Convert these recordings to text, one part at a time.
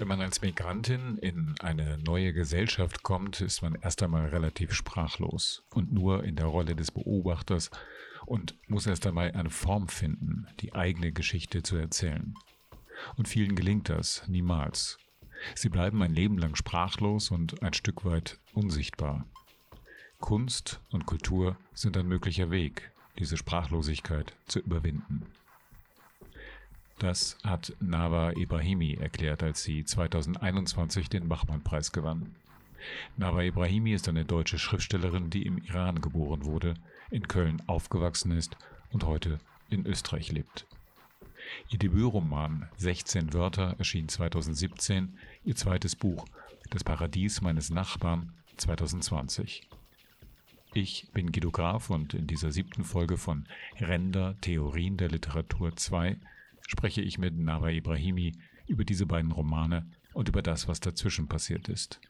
Wenn man als Migrantin in eine neue Gesellschaft kommt, ist man erst einmal relativ sprachlos und nur in der Rolle des Beobachters und muss erst einmal eine Form finden, die eigene Geschichte zu erzählen. Und vielen gelingt das niemals. Sie bleiben ein Leben lang sprachlos und ein Stück weit unsichtbar. Kunst und Kultur sind ein möglicher Weg, diese Sprachlosigkeit zu überwinden. Das hat Nawa Ibrahimi erklärt, als sie 2021 den Bachmann-Preis gewann. Nawa Ibrahimi ist eine deutsche Schriftstellerin, die im Iran geboren wurde, in Köln aufgewachsen ist und heute in Österreich lebt. Ihr Debütroman 16 Wörter erschien 2017, ihr zweites Buch Das Paradies meines Nachbarn 2020. Ich bin Guido Graf und in dieser siebten Folge von Ränder Theorien der Literatur 2 spreche ich mit Nawa Ibrahimi über diese beiden Romane und über das, was dazwischen passiert ist.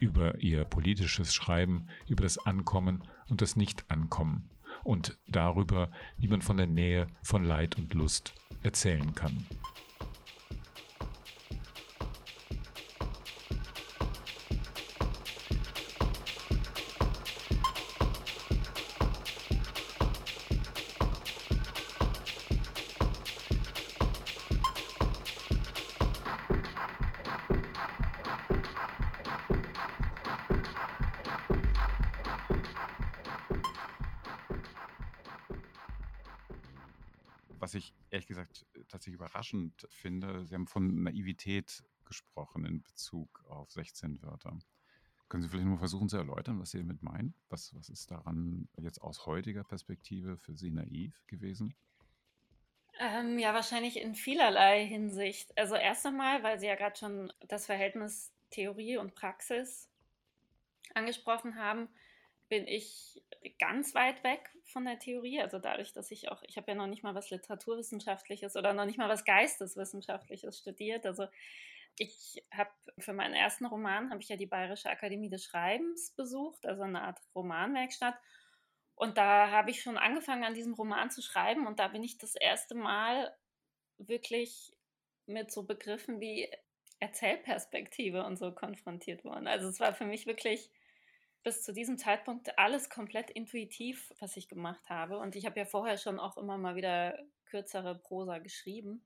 Über ihr politisches Schreiben, über das Ankommen und das Nicht-Ankommen und darüber, wie man von der Nähe von Leid und Lust erzählen kann. Was ich ehrlich gesagt äh, tatsächlich überraschend finde. Sie haben von Naivität gesprochen in Bezug auf 16 Wörter. Können Sie vielleicht nur versuchen zu erläutern, was Sie damit meinen? Was, was ist daran jetzt aus heutiger Perspektive für Sie naiv gewesen? Ähm, ja, wahrscheinlich in vielerlei Hinsicht. Also erst einmal, weil Sie ja gerade schon das Verhältnis Theorie und Praxis angesprochen haben, bin ich ganz weit weg von der Theorie. Also dadurch, dass ich auch, ich habe ja noch nicht mal was Literaturwissenschaftliches oder noch nicht mal was Geisteswissenschaftliches studiert. Also ich habe für meinen ersten Roman habe ich ja die Bayerische Akademie des Schreibens besucht, also eine Art Romanwerkstatt. Und da habe ich schon angefangen, an diesem Roman zu schreiben. Und da bin ich das erste Mal wirklich mit so Begriffen wie Erzählperspektive und so konfrontiert worden. Also es war für mich wirklich bis zu diesem Zeitpunkt alles komplett intuitiv, was ich gemacht habe. Und ich habe ja vorher schon auch immer mal wieder kürzere Prosa geschrieben.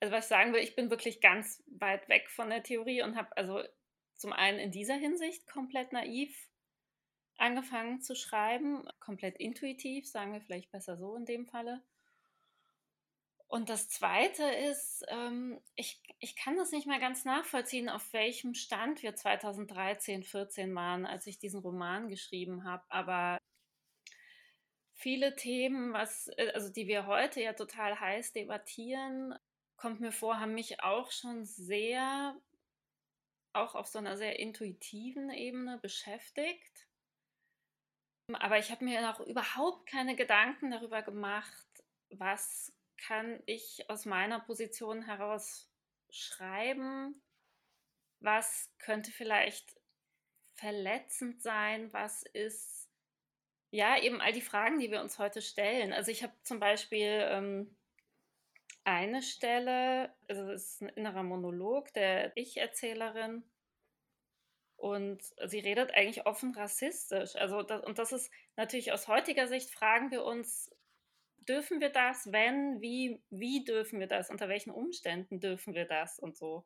Also was ich sagen will, ich bin wirklich ganz weit weg von der Theorie und habe also zum einen in dieser Hinsicht komplett naiv angefangen zu schreiben, komplett intuitiv, sagen wir vielleicht besser so in dem Falle. Und das Zweite ist, ähm, ich, ich kann das nicht mehr ganz nachvollziehen, auf welchem Stand wir 2013, 14 waren, als ich diesen Roman geschrieben habe. Aber viele Themen, was, äh, also die wir heute ja total heiß debattieren, kommt mir vor, haben mich auch schon sehr, auch auf so einer sehr intuitiven Ebene beschäftigt. Aber ich habe mir noch überhaupt keine Gedanken darüber gemacht, was kann ich aus meiner Position heraus schreiben? Was könnte vielleicht verletzend sein? Was ist, ja, eben all die Fragen, die wir uns heute stellen. Also ich habe zum Beispiel ähm, eine Stelle, also das ist ein innerer Monolog der Ich-Erzählerin. Und sie redet eigentlich offen rassistisch. Also das, und das ist natürlich aus heutiger Sicht fragen wir uns, dürfen wir das? Wenn, wie, wie dürfen wir das? Unter welchen Umständen dürfen wir das und so?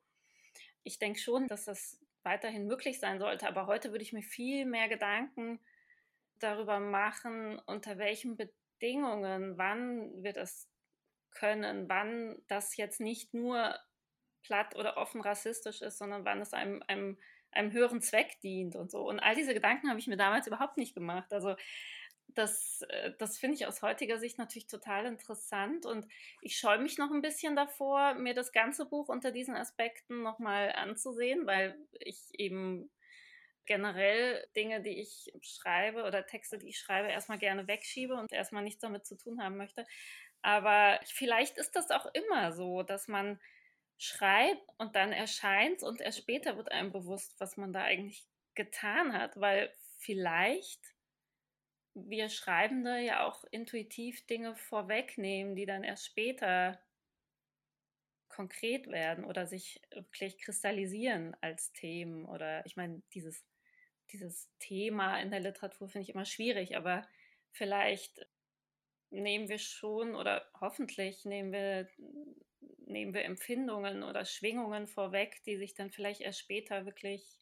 Ich denke schon, dass das weiterhin möglich sein sollte, aber heute würde ich mir viel mehr Gedanken darüber machen, unter welchen Bedingungen, wann wir das können, wann das jetzt nicht nur platt oder offen rassistisch ist, sondern wann es einem, einem, einem höheren Zweck dient und so. Und all diese Gedanken habe ich mir damals überhaupt nicht gemacht. Also das, äh, das finde ich aus heutiger Sicht natürlich total interessant und ich scheue mich noch ein bisschen davor, mir das ganze Buch unter diesen Aspekten nochmal anzusehen, weil ich eben generell Dinge, die ich schreibe oder Texte, die ich schreibe, erstmal gerne wegschiebe und erstmal nichts damit zu tun haben möchte. Aber vielleicht ist das auch immer so, dass man schreibt und dann erscheint und erst später wird einem bewusst, was man da eigentlich getan hat, weil vielleicht wir Schreibende ja auch intuitiv Dinge vorwegnehmen, die dann erst später konkret werden oder sich wirklich kristallisieren als Themen. Oder ich meine, dieses, dieses Thema in der Literatur finde ich immer schwierig, aber vielleicht nehmen wir schon oder hoffentlich nehmen wir, nehmen wir Empfindungen oder Schwingungen vorweg, die sich dann vielleicht erst später wirklich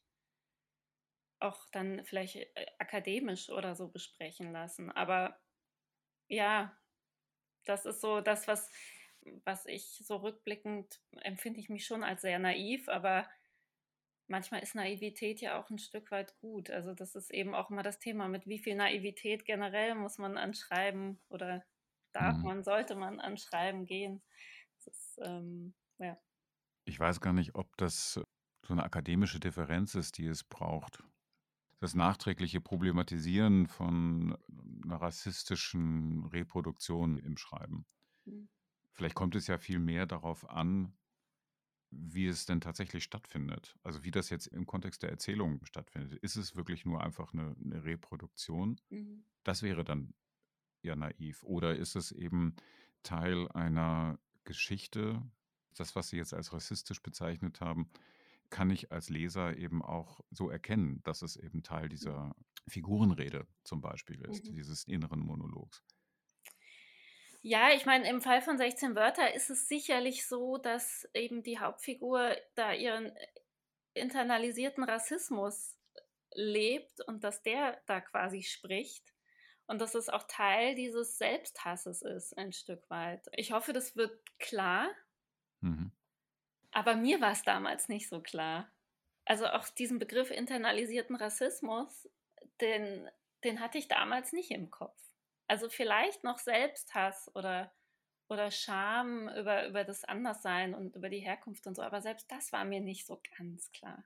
auch dann vielleicht äh, akademisch oder so besprechen lassen. Aber ja, das ist so das, was, was ich so rückblickend empfinde ich mich schon als sehr naiv, aber manchmal ist Naivität ja auch ein Stück weit gut. Also das ist eben auch immer das Thema, mit wie viel Naivität generell muss man anschreiben oder darf mhm. man, sollte man anschreiben gehen. Ist, ähm, ja. Ich weiß gar nicht, ob das so eine akademische Differenz ist, die es braucht. Das nachträgliche Problematisieren von einer rassistischen Reproduktion im Schreiben. Mhm. Vielleicht kommt es ja viel mehr darauf an, wie es denn tatsächlich stattfindet. Also wie das jetzt im Kontext der Erzählung stattfindet. Ist es wirklich nur einfach eine, eine Reproduktion? Mhm. Das wäre dann ja naiv. Oder ist es eben Teil einer Geschichte, das, was Sie jetzt als rassistisch bezeichnet haben, kann ich als Leser eben auch so erkennen, dass es eben Teil dieser Figurenrede zum Beispiel ist, mhm. dieses inneren Monologs. Ja, ich meine, im Fall von 16 Wörter ist es sicherlich so, dass eben die Hauptfigur da ihren internalisierten Rassismus lebt und dass der da quasi spricht. Und dass es auch Teil dieses Selbsthasses ist, ein Stück weit. Ich hoffe, das wird klar. Mhm. Aber mir war es damals nicht so klar. Also auch diesen Begriff internalisierten Rassismus, den, den hatte ich damals nicht im Kopf. Also vielleicht noch Selbsthass oder, oder Scham über, über das Anderssein und über die Herkunft und so, aber selbst das war mir nicht so ganz klar.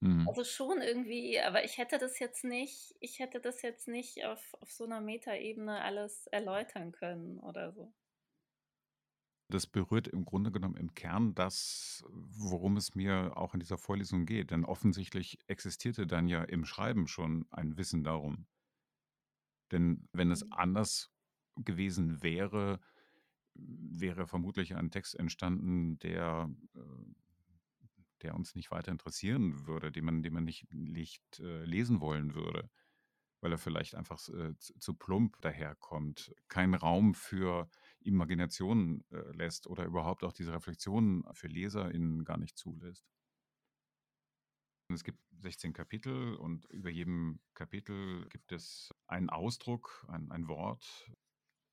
Mhm. Also schon irgendwie, aber ich hätte das jetzt nicht, ich hätte das jetzt nicht auf, auf so einer Metaebene alles erläutern können oder so. Das berührt im Grunde genommen im Kern das, worum es mir auch in dieser Vorlesung geht. Denn offensichtlich existierte dann ja im Schreiben schon ein Wissen darum. Denn wenn es mhm. anders gewesen wäre, wäre vermutlich ein Text entstanden, der, äh, der uns nicht weiter interessieren würde, den man, den man nicht, nicht äh, lesen wollen würde, weil er vielleicht einfach äh, zu, plump daherkommt, keinen Raum für Imagination äh, lässt oder überhaupt auch diese Reflexionen für LeserInnen gar nicht zulässt. Es gibt 16 Kapitel und über jedem Kapitel gibt es einen Ausdruck, ein, ein Wort,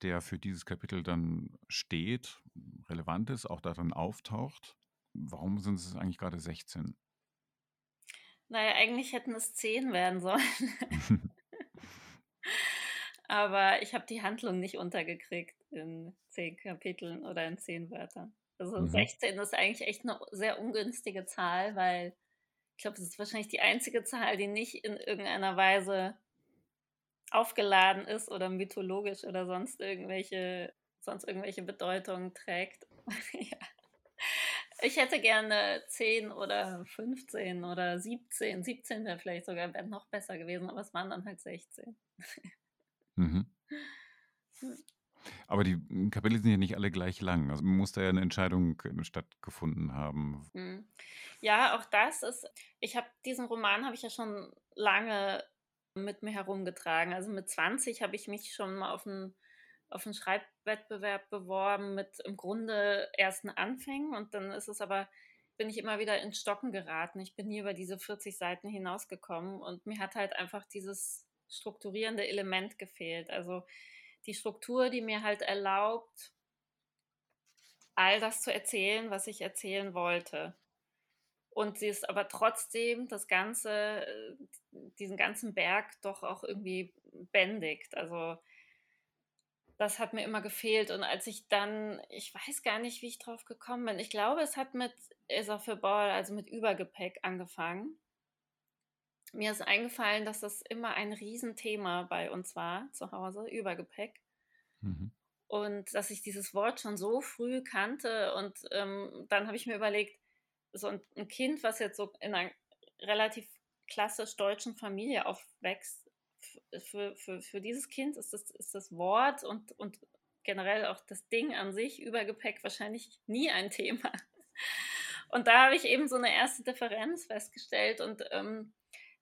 der für dieses Kapitel dann steht, relevant ist, auch darin auftaucht. Warum sind es eigentlich gerade 16? Naja, eigentlich hätten es 10 werden sollen. Aber ich habe die Handlung nicht untergekriegt in 10 Kapiteln oder in 10 Wörtern. Also mhm. 16 ist eigentlich echt eine sehr ungünstige Zahl, weil ich glaube, es ist wahrscheinlich die einzige Zahl, die nicht in irgendeiner Weise aufgeladen ist oder mythologisch oder sonst irgendwelche, sonst irgendwelche Bedeutungen trägt. ja. Ich hätte gerne 10 oder 15 oder 17. 17 wäre vielleicht sogar wär noch besser gewesen, aber es waren dann halt 16. mhm. Hm. Aber die hm, Kapitel sind ja nicht alle gleich lang. Also muss da ja eine Entscheidung stattgefunden haben. Hm. Ja, auch das ist. Ich habe diesen Roman habe ich ja schon lange mit mir herumgetragen. Also mit 20 habe ich mich schon mal auf einen, auf einen Schreibwettbewerb beworben mit im Grunde ersten Anfängen und dann ist es aber bin ich immer wieder ins Stocken geraten. Ich bin nie über diese 40 Seiten hinausgekommen und mir hat halt einfach dieses strukturierende Element gefehlt. Also die Struktur, die mir halt erlaubt, all das zu erzählen, was ich erzählen wollte. Und sie ist aber trotzdem das Ganze, äh, diesen ganzen Berg doch auch irgendwie bändigt. Also das hat mir immer gefehlt. Und als ich dann, ich weiß gar nicht, wie ich drauf gekommen bin. Ich glaube, es hat mit Ball, also mit Übergepäck angefangen mir ist eingefallen, dass das immer ein Riesenthema bei uns war zu Hause, Übergepäck. Mhm. Und dass ich dieses Wort schon so früh kannte. Und ähm, dann habe ich mir überlegt, so ein, ein, Kind, was jetzt so in einer relativ klassisch deutschen Familie aufwächst, für, für, für dieses Kind ist das, ist das Wort und, und generell auch das Ding an sich, Übergepäck, wahrscheinlich nie ein Thema. Und da habe ich eben so eine erste Differenz festgestellt und ähm,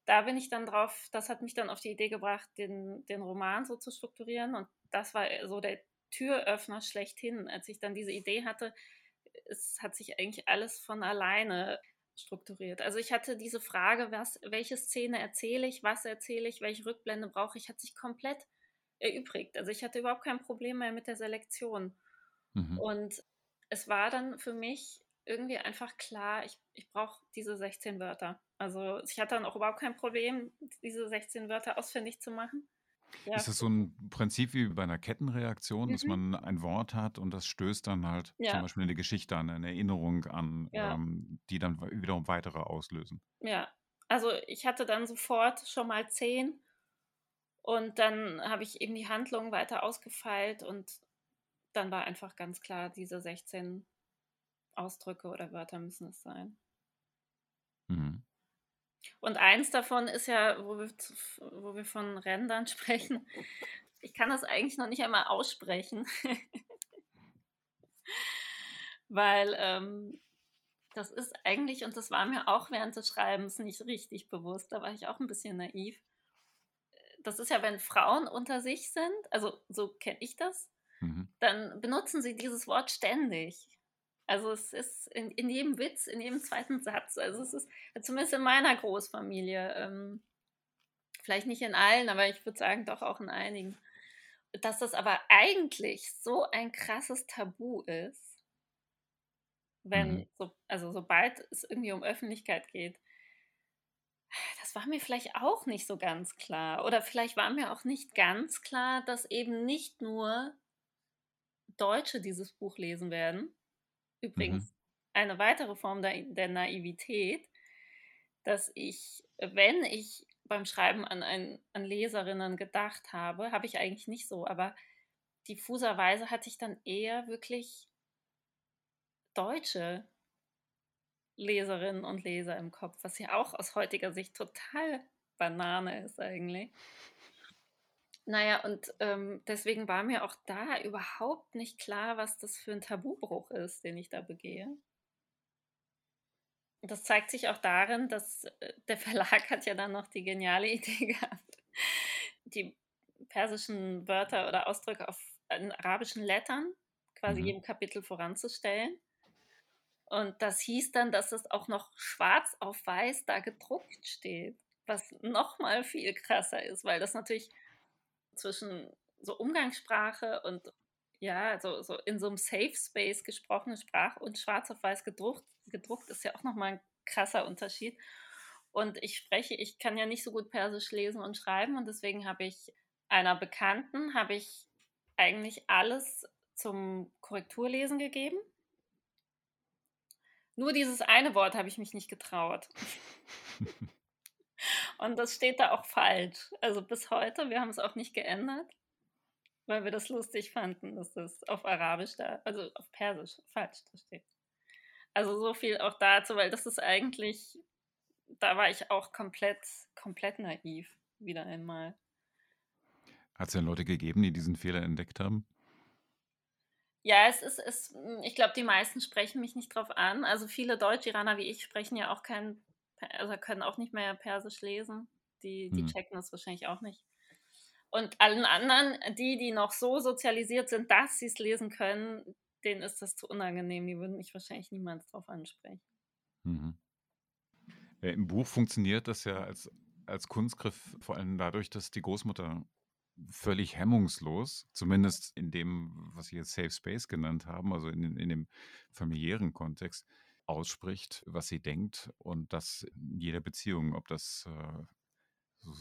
da bin ich dann drauf, das hat mich dann auf die Idee gebracht, den, den Roman so zu strukturieren und das war so der Türöffner schlechthin, als ich dann diese Idee hatte. Es hat sich eigentlich alles von alleine strukturiert. Also ich hatte diese Frage, was, welche Szene erzähle ich, was erzähle ich, welche Rückblende brauche ich, hat sich komplett erübrigt. Also ich hatte überhaupt kein Problem mehr mit der Selektion. Mhm. Und es war dann für mich irgendwie einfach klar, ich, ich brauche diese 16 Wörter. Also ich hatte dann auch überhaupt kein Problem, diese 16 Wörter ausfindig zu machen. Ja. Ist das so ein Prinzip wie bei einer Kettenreaktion, mhm. dass man ein Wort hat und das stößt dann halt ja. zum Beispiel eine Geschichte an, eine Erinnerung an, ja. ähm, die dann wiederum weitere auslösen? Ja, also ich hatte dann sofort schon mal zehn und dann habe ich eben die Handlung weiter ausgefeilt und dann war einfach ganz klar, diese 16 Ausdrücke oder Wörter müssen es sein. Mhm. Und eins davon ist ja, wo wir, wo wir von Rändern sprechen. Ich kann das eigentlich noch nicht einmal aussprechen. Weil ähm, das ist eigentlich, und das war mir auch während des Schreibens nicht richtig bewusst, da war ich auch ein bisschen naiv. Das ist ja, wenn Frauen unter sich sind, also so kenne ich das, mhm. dann benutzen sie dieses Wort ständig. Also es ist in, in jedem Witz, in jedem zweiten Satz. Also es ist zumindest in meiner Großfamilie, ähm, vielleicht nicht in allen, aber ich würde sagen doch auch in einigen, dass das aber eigentlich so ein krasses Tabu ist, wenn, mhm. so, also sobald es irgendwie um Öffentlichkeit geht. Das war mir vielleicht auch nicht so ganz klar. Oder vielleicht war mir auch nicht ganz klar, dass eben nicht nur Deutsche dieses Buch lesen werden, Übrigens mhm. eine weitere Form der, der Naivität, dass ich, wenn ich beim Schreiben an, ein, an Leserinnen gedacht habe, habe ich eigentlich nicht so, aber diffuserweise hatte ich dann eher wirklich deutsche Leserinnen und Leser im Kopf, was ja auch aus heutiger Sicht total Banane ist eigentlich. Naja, und ähm, deswegen war mir auch da überhaupt nicht klar, was das für ein Tabubruch ist, den ich da begehe. Das zeigt sich auch darin, dass äh, der Verlag hat ja dann noch die geniale Idee gehabt, die persischen Wörter oder Ausdrücke auf arabischen Lettern quasi mhm. jedem Kapitel voranzustellen. Und das hieß dann, dass es auch noch schwarz auf weiß da gedruckt steht, was nochmal viel krasser ist, weil das natürlich zwischen so Umgangssprache und ja, so, so in so einem Safe Space gesprochene Sprache und schwarz auf weiß gedruckt, gedruckt ist ja auch nochmal ein krasser Unterschied. Und ich spreche, ich kann ja nicht so gut Persisch lesen und schreiben und deswegen habe ich einer Bekannten, habe ich eigentlich alles zum Korrekturlesen gegeben. Nur dieses eine Wort habe ich mich nicht getraut. Und das steht da auch falsch. Also bis heute, wir haben es auch nicht geändert, weil wir das lustig fanden, dass das auf Arabisch da, also auf Persisch falsch da steht. Also so viel auch dazu, weil das ist eigentlich, da war ich auch komplett, komplett naiv, wieder einmal. Hat es denn Leute gegeben, die diesen Fehler entdeckt haben? Ja, es ist, es, ich glaube, die meisten sprechen mich nicht drauf an. Also viele Deutsch-Iraner wie ich sprechen ja auch kein also können auch nicht mehr Persisch lesen. Die, die mhm. checken das wahrscheinlich auch nicht. Und allen anderen, die, die noch so sozialisiert sind, dass sie es lesen können, denen ist das zu unangenehm. Die würden mich wahrscheinlich niemals darauf ansprechen. Mhm. Ja, Im Buch funktioniert das ja als, als Kunstgriff vor allem dadurch, dass die Großmutter völlig hemmungslos, zumindest in dem, was Sie jetzt Safe Space genannt haben, also in, in dem familiären Kontext, ausspricht, was sie denkt und das in jeder Beziehung, ob das äh,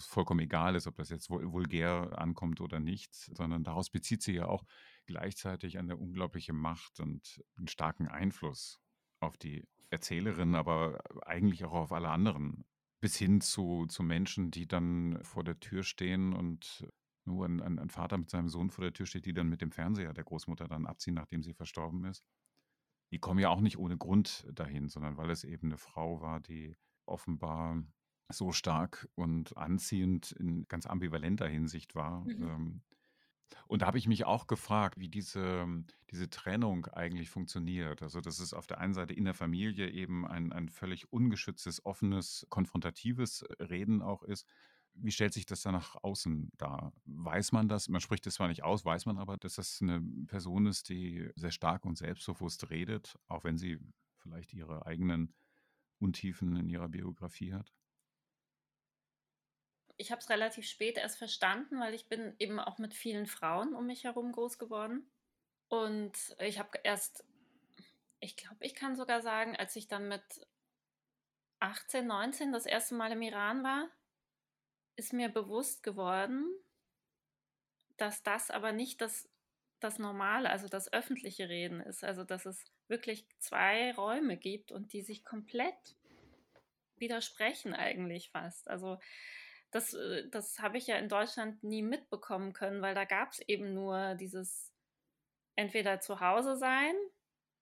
vollkommen egal ist, ob das jetzt vulgär ankommt oder nicht, sondern daraus bezieht sie ja auch gleichzeitig eine unglaubliche Macht und einen starken Einfluss auf die Erzählerin, aber eigentlich auch auf alle anderen, bis hin zu, zu Menschen, die dann vor der Tür stehen und nur ein, ein, ein Vater mit seinem Sohn vor der Tür steht, die dann mit dem Fernseher der Großmutter dann abziehen, nachdem sie verstorben ist die kommen ja auch nicht ohne Grund dahin, sondern weil es eben eine Frau war, die offenbar so stark und anziehend in ganz ambivalenter Hinsicht war, mhm. ähm, Und da habe ich mich auch gefragt, wie diese, diese Trennung eigentlich funktioniert. Also, dass es auf der einen Seite in der Familie eben ein, ein völlig ungeschütztes, offenes, konfrontatives Reden auch ist. Wie stellt sich das dann nach außen dar? Weiß man das? Man spricht es zwar nicht aus, weiß man aber, dass das eine Person ist, die sehr stark und selbstbewusst redet, auch wenn sie vielleicht ihre eigenen Untiefen in ihrer Biografie hat? ich habe es relativ spät erst verstanden, weil ich bin eben auch mit vielen Frauen um mich herum groß geworden. Und ich habe erst, ich glaube, ich kann sogar sagen, als ich dann mit 18, 19 das erste Mal im Iran war, ist mir bewusst geworden, dass das aber nicht das, das Normale, also das öffentliche Reden ist. Also dass es wirklich zwei Räume gibt und die sich komplett widersprechen eigentlich fast. Also das, äh, das habe ich ja in Deutschland nie mitbekommen können, weil da gab es eben nur dieses entweder zu Hause sein,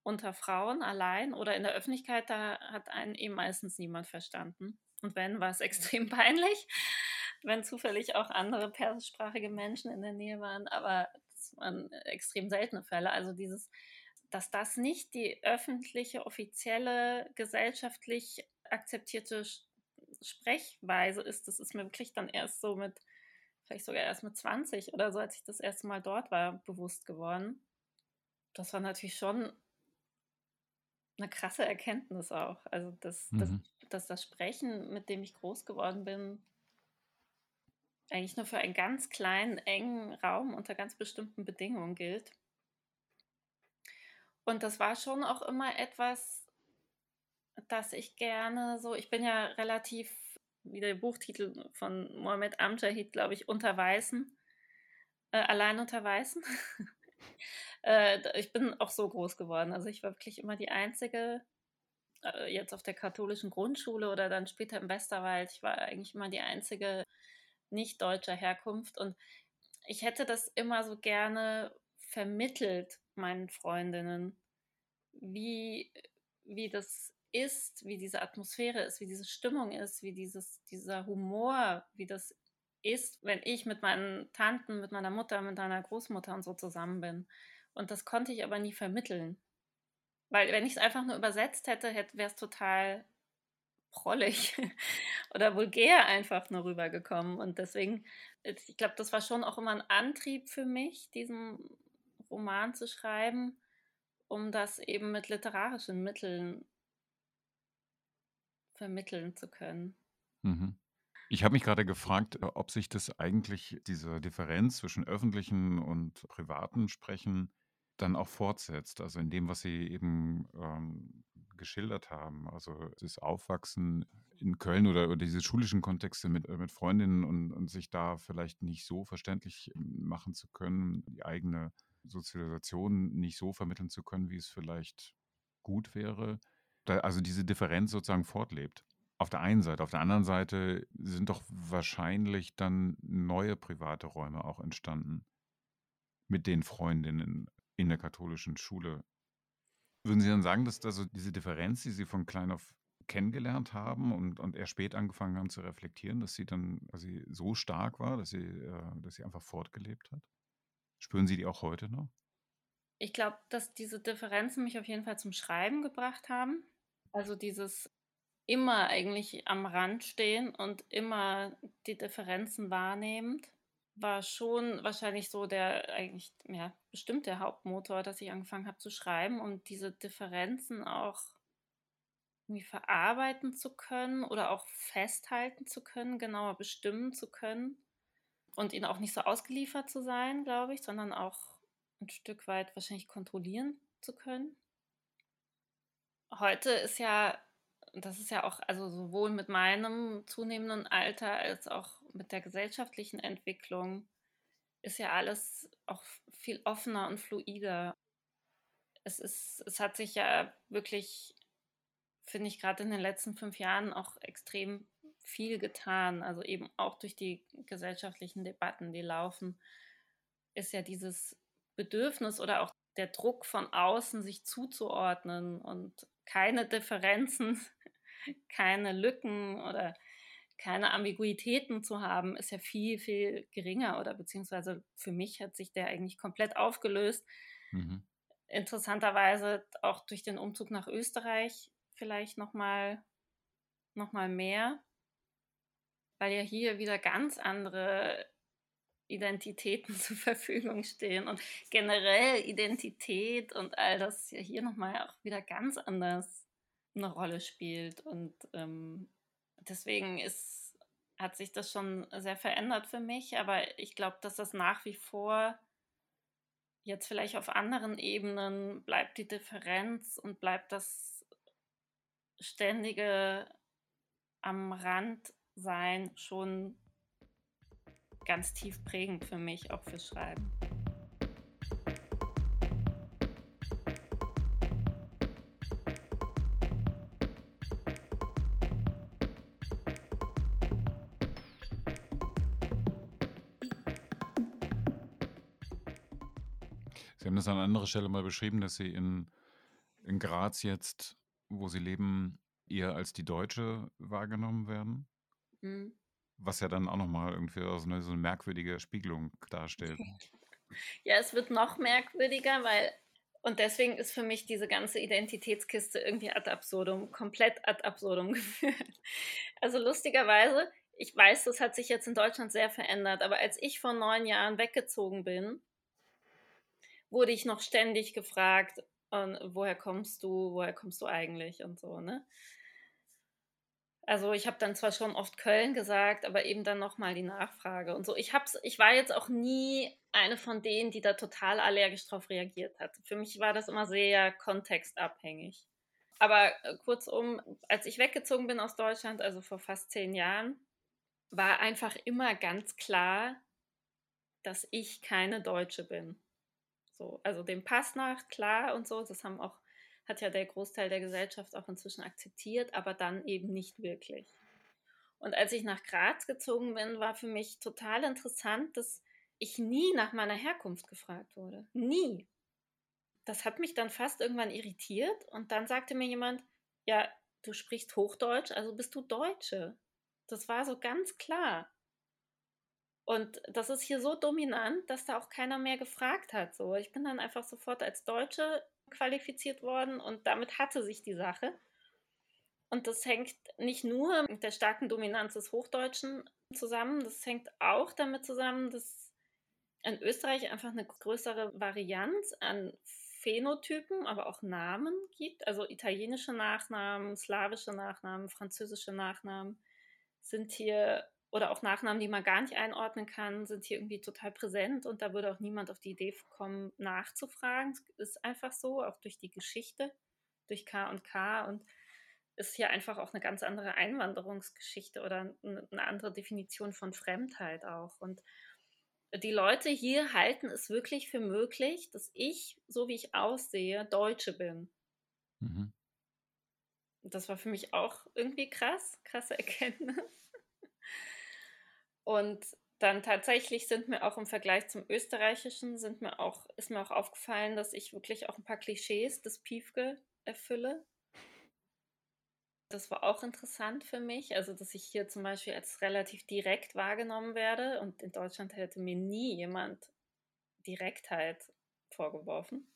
unter Frauen allein oder in der Öffentlichkeit, da hat einen eben meistens niemand verstanden. Und wenn, war es extrem peinlich, wenn zufällig auch andere persischsprachige Menschen in der Nähe waren, aber das waren extrem seltene Fälle. Also dieses, dass das nicht die öffentliche, offizielle, gesellschaftlich akzeptierte Sprechweise ist, das ist mir wirklich dann erst so mit, vielleicht sogar erst mit 20 oder so, als ich das erste Mal dort war, bewusst geworden. Das war natürlich schon eine krasse Erkenntnis auch. Also, dass, mhm. dass, dass das Sprechen, mit dem ich groß geworden bin, eigentlich nur für einen ganz kleinen, engen Raum unter ganz bestimmten Bedingungen gilt. Und das war schon auch immer etwas, dass ich gerne so, ich bin ja relativ, wie der Buchtitel von Mohamed Amjahid, glaube ich, unter Weißen, äh, allein unter Weißen. äh, ich bin auch so groß geworden. Also ich war wirklich immer die Einzige, äh, jetzt auf der katholischen Grundschule oder dann später im Westerwald, ich war eigentlich immer die Einzige nicht deutscher Herkunft und ich hätte das immer so gerne vermittelt meinen Freundinnen, wie, wie das ist, wie diese Atmosphäre ist, wie diese Stimmung ist, wie dieses, dieser Humor, wie das ist, wenn ich mit meinen Tanten, mit meiner Mutter, mit meiner Großmutter und so zusammen bin. Und das konnte ich aber nie vermitteln. Weil wenn ich es einfach nur übersetzt hätte, hätte wäre es total prollig oder vulgär einfach nur rübergekommen. Und deswegen, ich glaube, das war schon auch immer ein Antrieb für mich, diesen Roman zu schreiben, um das eben mit literarischen Mitteln vermitteln zu können. Mhm. Ich habe mich gerade gefragt, äh, ob sich das eigentlich, diese Differenz zwischen öffentlichen und privaten Sprechen, dann auch fortsetzt. Also in dem, was Sie eben ähm, geschildert haben. Also das Aufwachsen in Köln oder, oder diese schulischen Kontexte mit, äh, mit Freundinnen und, und sich da vielleicht nicht so verständlich machen zu können, die eigene Sozialisation nicht so vermitteln zu können, wie es vielleicht gut wäre da, also diese Differenz sozusagen fortlebt. Auf der einen Seite. Auf der anderen Seite sind doch wahrscheinlich dann neue private Räume auch entstanden mit den Freundinnen in der katholischen Schule. Würden Sie dann sagen, dass also diese Differenz, die Sie von klein auf kennengelernt haben und, und eher spät angefangen haben zu reflektieren, dass sie dann also so stark war, dass sie, äh, dass sie einfach fortgelebt hat? Spüren Sie die auch heute noch? Ich glaube, dass diese Differenzen mich auf jeden Fall zum Schreiben gebracht haben. Also dieses immer eigentlich am Rand stehen und immer die Differenzen wahrnehmend, war schon wahrscheinlich so der eigentlich, ja, bestimmt der Hauptmotor, dass ich angefangen habe zu schreiben, um diese Differenzen auch irgendwie verarbeiten zu können oder auch festhalten zu können, genauer bestimmen zu können und ihnen auch nicht so ausgeliefert zu sein, glaube ich, sondern auch ein Stück weit wahrscheinlich kontrollieren zu können. Heute ist ja, das ist ja auch, also sowohl mit meinem zunehmenden Alter als auch mit der gesellschaftlichen Entwicklung, ist ja alles auch viel offener und fluider. Es, ist, es hat sich ja wirklich, finde ich, gerade in den letzten fünf Jahren auch extrem viel getan. Also eben auch durch die gesellschaftlichen Debatten, die laufen, ist ja dieses Bedürfnis oder auch der Druck von außen, sich zuzuordnen und keine Differenzen, keine Lücken oder keine Ambiguitäten zu haben, ist ja viel, viel geringer oder beziehungsweise für mich hat sich der eigentlich komplett aufgelöst. Mhm. Interessanterweise auch durch den Umzug nach Österreich vielleicht nochmal noch mal mehr, weil ja hier wieder ganz andere Identitäten zur Verfügung stehen und generell Identität und all das ja hier nochmal auch wieder ganz anders eine Rolle spielt. Und ähm, deswegen ist, hat sich das schon sehr verändert für mich, aber ich glaube, dass das nach wie vor jetzt vielleicht auf anderen Ebenen bleibt die Differenz und bleibt das ständige am Rand sein schon ganz tief prägend für mich, auch fürs Schreiben. Sie haben das an anderer Stelle mal beschrieben, dass Sie in, in Graz jetzt, wo Sie leben, eher als die Deutsche wahrgenommen werden. Mhm. Was ja dann auch nochmal irgendwie so eine, so eine merkwürdige Spiegelung darstellt. Ja, es wird noch merkwürdiger, weil, und deswegen ist für mich diese ganze Identitätskiste irgendwie ad absurdum, komplett ad absurdum geführt. Also lustigerweise, ich weiß, das hat sich jetzt in Deutschland sehr verändert, aber als ich vor neun Jahren weggezogen bin, wurde ich noch ständig gefragt, woher kommst du, woher kommst du eigentlich und so, ne? Also ich habe dann zwar schon oft Köln gesagt, aber eben dann nochmal die Nachfrage und so. Ich, hab's, ich war jetzt auch nie eine von denen, die da total allergisch drauf reagiert hat. Für mich war das immer sehr kontextabhängig. Aber äh, kurzum, als ich weggezogen bin aus Deutschland, also vor fast zehn Jahren, war einfach immer ganz klar, dass ich keine Deutsche bin. So, also dem Pass nach, klar und so, das haben auch hat ja der Großteil der Gesellschaft auch inzwischen akzeptiert, aber dann eben nicht wirklich. Und als ich nach Graz gezogen bin, war für mich total interessant, dass ich nie nach meiner Herkunft gefragt wurde. Nie. Das hat mich dann fast irgendwann irritiert und dann sagte mir jemand, ja, du sprichst Hochdeutsch, also bist du Deutsche. Das war so ganz klar. Und das ist hier so dominant, dass da auch keiner mehr gefragt hat. So, ich bin dann einfach sofort als Deutsche qualifiziert worden und damit hatte sich die Sache. Und das hängt nicht nur mit der starken Dominanz des Hochdeutschen zusammen, das hängt auch damit zusammen, dass in Österreich einfach eine größere Varianz an Phänotypen, aber auch Namen gibt. Also italienische Nachnamen, slawische Nachnamen, französische Nachnamen sind hier oder auch Nachnamen, die man gar nicht einordnen kann, sind hier irgendwie total präsent und da würde auch niemand auf die Idee kommen, nachzufragen. Es ist einfach so, auch durch die Geschichte, durch K und K und ist hier einfach auch eine ganz andere Einwanderungsgeschichte oder eine andere Definition von Fremdheit auch. Und die Leute hier halten es wirklich für möglich, dass ich, so wie ich aussehe, Deutsche bin. Mhm. Das war für mich auch irgendwie krass, krasse Erkenntnis. Und dann tatsächlich sind mir auch im Vergleich zum österreichischen sind mir auch ist mir auch aufgefallen, dass ich wirklich auch ein paar Klischees des Piefke erfülle. Das war auch interessant für mich, also dass ich hier zum Beispiel als relativ direkt wahrgenommen werde und in Deutschland hätte mir nie jemand Direktheit vorgeworfen.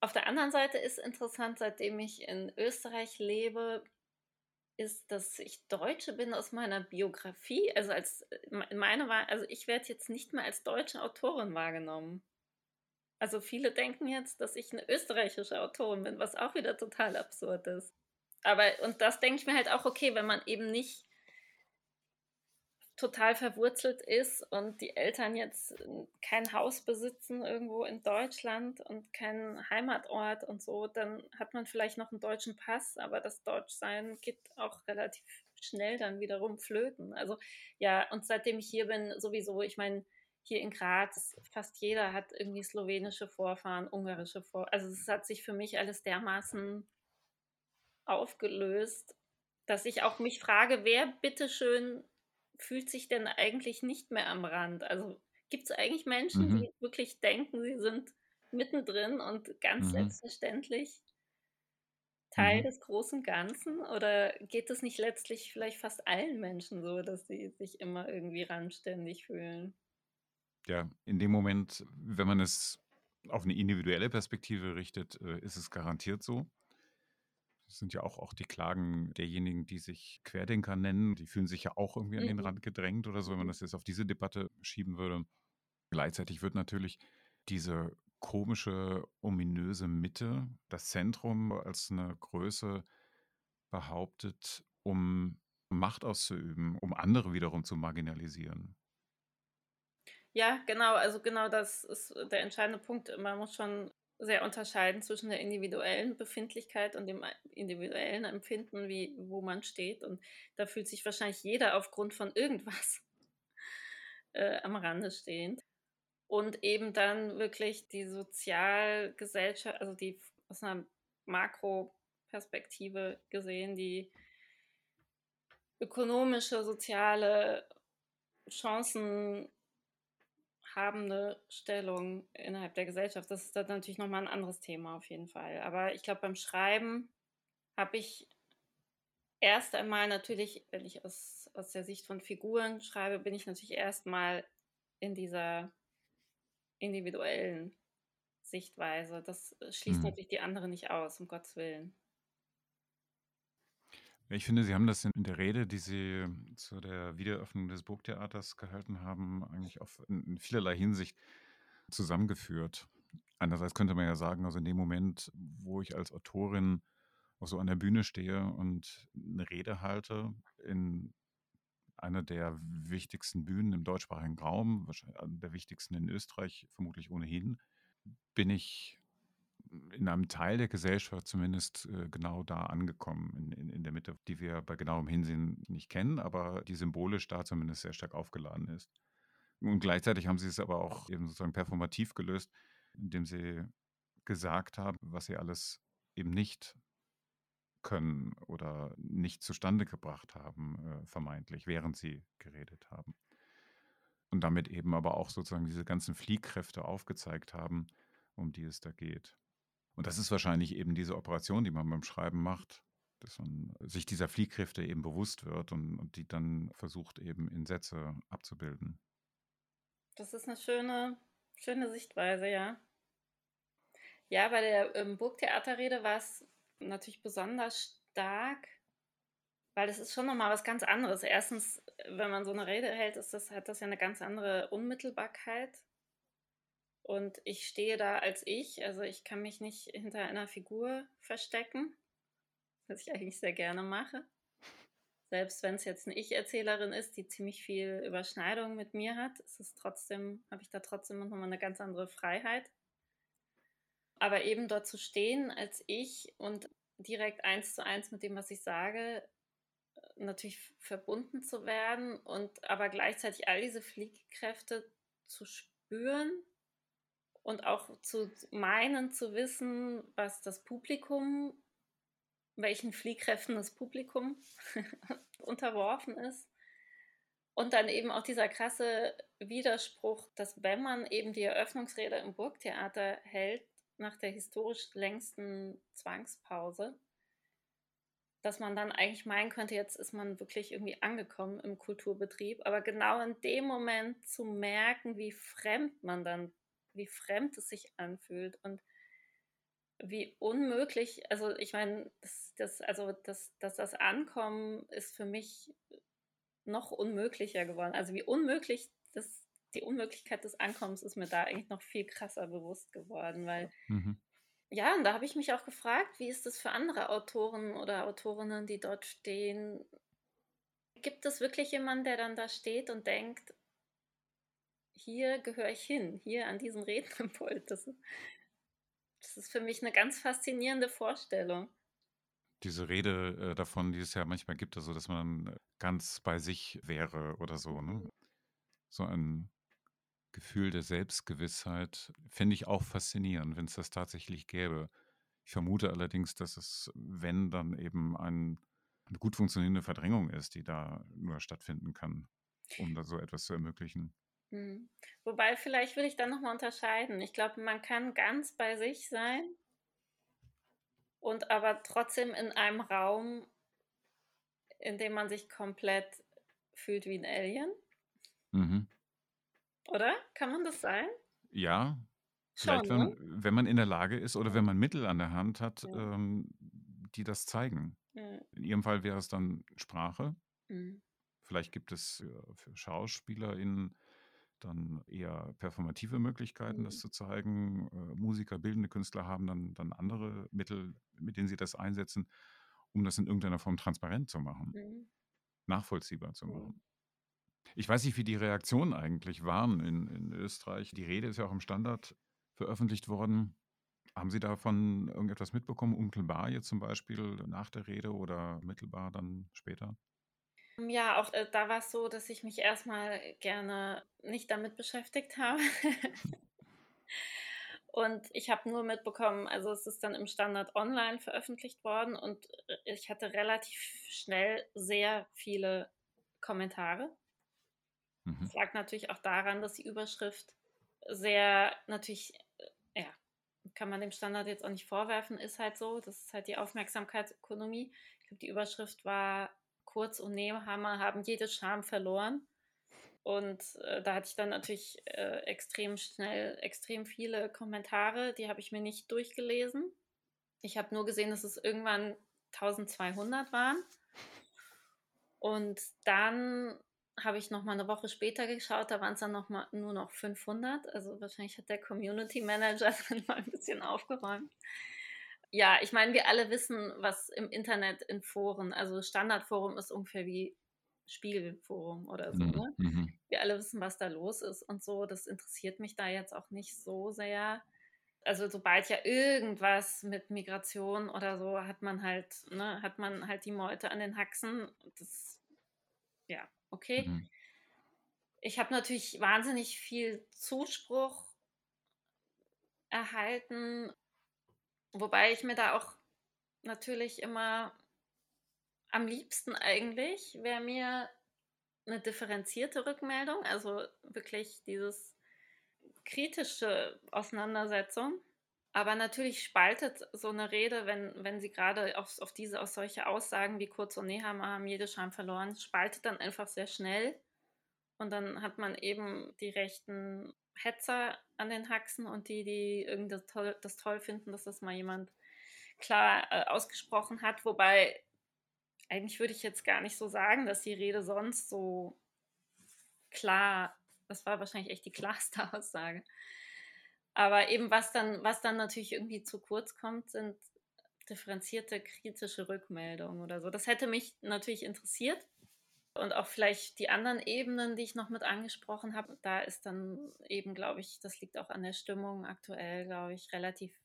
Auf der anderen Seite ist interessant, seitdem ich in Österreich lebe, ist, dass ich Deutsche bin aus meiner Biografie. Also als äh, meine war, also ich werde jetzt nicht mehr als deutsche Autorin wahrgenommen. Also viele denken jetzt, dass ich eine österreichische Autorin bin, was auch wieder total absurd ist. Aber und das denke ich mir halt auch okay, wenn man eben nicht total verwurzelt ist und die Eltern jetzt kein Haus besitzen irgendwo in Deutschland und keinen Heimatort und so, dann hat man vielleicht noch einen deutschen Pass, aber das Deutschsein geht auch relativ schnell dann wiederum flöten. Also ja, und seitdem ich hier bin, sowieso, ich meine, hier in Graz, fast jeder hat irgendwie slowenische Vorfahren, ungarische Vorfahren. Also es hat sich für mich alles dermaßen aufgelöst, dass ich auch mich frage, wer bitteschön fühlt sich denn eigentlich nicht mehr am Rand? Also gibt es eigentlich Menschen, mhm. die wirklich denken, sie sind mittendrin und ganz mhm. selbstverständlich Teil mhm. des großen Ganzen? Oder geht es nicht letztlich vielleicht fast allen Menschen so, dass sie sich immer irgendwie randständig fühlen? Ja, in dem Moment, wenn man es auf eine individuelle Perspektive richtet, äh, ist es garantiert so. Das sind ja auch, auch die Klagen derjenigen, die sich Querdenker nennen. Die fühlen sich ja auch irgendwie an den mhm. Rand gedrängt oder so, wenn man mhm. das jetzt auf diese Debatte schieben würde. Gleichzeitig wird natürlich diese komische, ominöse Mitte, das Zentrum als eine Größe behauptet, um Macht auszuüben, um andere wiederum zu marginalisieren. Ja, genau. Also genau das ist der entscheidende Punkt. Man muss schon sehr unterscheiden zwischen der individuellen Befindlichkeit und dem individuellen Empfinden, wie, wo man steht. Und da fühlt sich wahrscheinlich jeder aufgrund von irgendwas äh, am Rande stehend und eben dann wirklich die Sozialgesellschaft, also die aus einer Makroperspektive gesehen, die ökonomische, soziale Chancen habende Stellung innerhalb der Gesellschaft. Das ist dann natürlich nochmal ein anderes Thema auf jeden Fall. Aber ich glaube, beim Schreiben habe ich erst einmal natürlich, wenn ich aus, aus der Sicht von Figuren schreibe, bin ich natürlich erstmal in dieser individuellen Sichtweise. Das schließt mhm. natürlich die andere nicht aus, um Gottes Willen. Ich finde, Sie haben das in der Rede, die Sie zu der Wiedereröffnung des Burgtheaters gehalten haben, eigentlich auf, in, vielerlei Hinsicht zusammengeführt. Einerseits könnte man ja sagen, also in dem Moment, wo ich als Autorin auch so an der Bühne stehe und eine Rede halte in einer der wichtigsten Bühnen im deutschsprachigen Raum, wahrscheinlich einer der wichtigsten in Österreich, vermutlich ohnehin, bin ich in einem Teil der Gesellschaft zumindest äh, genau da angekommen, in, in, in, der Mitte, die wir bei genauem Hinsehen nicht kennen, aber die symbolisch da zumindest sehr stark aufgeladen ist. Und gleichzeitig haben sie es aber auch eben sozusagen performativ gelöst, indem sie gesagt haben, was sie alles eben nicht können oder nicht zustande gebracht haben, äh, vermeintlich, während sie geredet haben. Und damit eben aber auch sozusagen diese ganzen Fliehkräfte aufgezeigt haben, um die es da geht. Und das ist wahrscheinlich eben diese Operation, die man beim Schreiben macht, dass man sich dieser Fliehkräfte eben bewusst wird und, und die dann versucht eben in Sätze abzubilden. Das ist eine schöne, schöne Sichtweise, ja. Ja, bei der ähm, Burgtheaterrede war es natürlich besonders stark, weil das ist schon nochmal was ganz anderes. Erstens, wenn man so eine Rede hält, ist das, hat das ja eine ganz andere Unmittelbarkeit. Und ich stehe da als ich, also ich kann mich nicht hinter einer Figur verstecken, was ich eigentlich sehr gerne mache. Selbst wenn es jetzt eine Ich-Erzählerin ist, die ziemlich viel Überschneidung mit mir hat, ist es trotzdem, habe ich da trotzdem nochmal eine ganz andere Freiheit. Aber eben dort zu stehen als ich und direkt eins zu eins mit dem, was ich sage, natürlich verbunden zu werden und aber gleichzeitig all diese Fliehkräfte zu spüren und auch zu meinen zu wissen, was das Publikum, welchen Fliehkräften das Publikum unterworfen ist. Und dann eben auch dieser krasse Widerspruch, dass wenn man eben die Eröffnungsrede im Burgtheater hält, nach der historisch längsten Zwangspause, dass man dann eigentlich meinen könnte, jetzt ist man wirklich irgendwie angekommen im Kulturbetrieb, aber genau in dem Moment zu merken, wie fremd man dann, wie fremd es sich anfühlt und wie unmöglich, also ich meine, das, das, also das, dass das Ankommen ist für mich noch unmöglicher geworden. Also wie unmöglich das die Unmöglichkeit des Ankommens ist mir da eigentlich noch viel krasser bewusst geworden, weil mhm. ja, und da habe ich mich auch gefragt, wie ist das für andere Autoren oder Autorinnen, die dort stehen? Gibt es wirklich jemanden, der dann da steht und denkt, hier gehöre ich hin, hier an diesem Rednerpult? Das, das ist für mich eine ganz faszinierende Vorstellung diese Rede äh, davon, die es ja manchmal gibt, also dass man ganz bei sich wäre oder so, ne? Mhm. So ein Gefühl der Selbstgewissheit fände ich auch faszinierend, wenn es das tatsächlich gäbe. Ich vermute allerdings, dass es, wenn dann eben ein, eine gut funktionierende Verdrängung ist, die da nur stattfinden kann, um da so etwas zu ermöglichen. Hm. Wobei, vielleicht will ich da nochmal unterscheiden. Ich glaube, man kann ganz bei sich sein und aber trotzdem in einem Raum, in dem man sich komplett fühlt wie ein Alien. Mhm. Oder? Kann man das sein? Ja, vielleicht, Schon, wenn, ne? wenn man in der Lage ist oder wenn man Mittel an der Hand hat, Ja. ähm, die das zeigen. Ja. In Ihrem Fall wäre es dann Sprache. Mhm. Vielleicht gibt es für, für SchauspielerInnen dann eher performative Möglichkeiten, das Mhm. zu zeigen. Äh, Musiker, bildende Künstler haben dann, dann andere Mittel, mit denen sie das einsetzen, um das in irgendeiner Form transparent zu machen, Mhm. nachvollziehbar zu machen. Ich weiß nicht, wie die Reaktionen eigentlich waren in, in Österreich. Die Rede ist ja auch im Standard veröffentlicht worden. Haben Sie davon irgendetwas mitbekommen, unmittelbar jetzt zum Beispiel nach der Rede oder mittelbar dann später? Ja, auch äh, da war es so, dass ich mich erstmal gerne nicht damit beschäftigt habe. Und ich habe nur mitbekommen, also es ist dann im Standard online veröffentlicht worden und äh, ich hatte relativ schnell sehr viele Kommentare. Mhm. Es lag natürlich auch daran, dass die Überschrift sehr natürlich, äh, ja, kann man dem Standard jetzt auch nicht vorwerfen, ist halt so. Das ist halt die Aufmerksamkeitsökonomie. Ich glaube, die Überschrift war Kurz und Nehammer haben jede Scham verloren. Und äh, da hatte ich dann natürlich äh, extrem schnell extrem viele Kommentare, die habe ich mir nicht durchgelesen. Ich habe nur gesehen, dass es irgendwann 1200 waren. Und dann habe ich noch mal eine Woche später geschaut, da waren es dann noch mal nur noch 500. Also wahrscheinlich hat der Community Manager dann mal ein bisschen aufgeräumt. Ja, ich meine, wir alle wissen, was im Internet in Foren, also Standardforum ist ungefähr wie Spiegelforum oder so. Mhm. Ne? Mhm. Wir alle wissen, was da los ist und so. Das interessiert mich da jetzt auch nicht so sehr. Also sobald ja irgendwas mit Migration oder so hat man halt, ne, hat man halt die Meute an den Haxen. Das, ja, okay. Mhm. Ich habe natürlich wahnsinnig viel Zuspruch erhalten, wobei ich mir da auch natürlich immer am liebsten eigentlich wäre mir eine differenzierte Rückmeldung, also wirklich dieses kritische Auseinandersetzung. Aber natürlich spaltet so eine Rede, wenn, wenn sie gerade auf, auf diese, auf solche Aussagen wie Kurz und Nehammer haben jede Scham verloren, spaltet dann einfach sehr schnell. Und dann hat man eben die rechten Hetzer an den Haxen und die, die irgendwie das toll, das toll finden, dass das mal jemand klar äh, ausgesprochen hat. Wobei, eigentlich würde ich jetzt gar nicht so sagen, dass die Rede sonst so klar, das war wahrscheinlich echt die klarste Aussage. Aber eben was dann, was dann natürlich irgendwie zu kurz kommt, sind differenzierte kritische Rückmeldungen oder so. Das hätte mich natürlich interessiert. Und auch vielleicht die anderen Ebenen, die ich noch mit angesprochen habe, da ist dann eben, glaube ich, das liegt auch an der Stimmung aktuell, glaube ich, relativ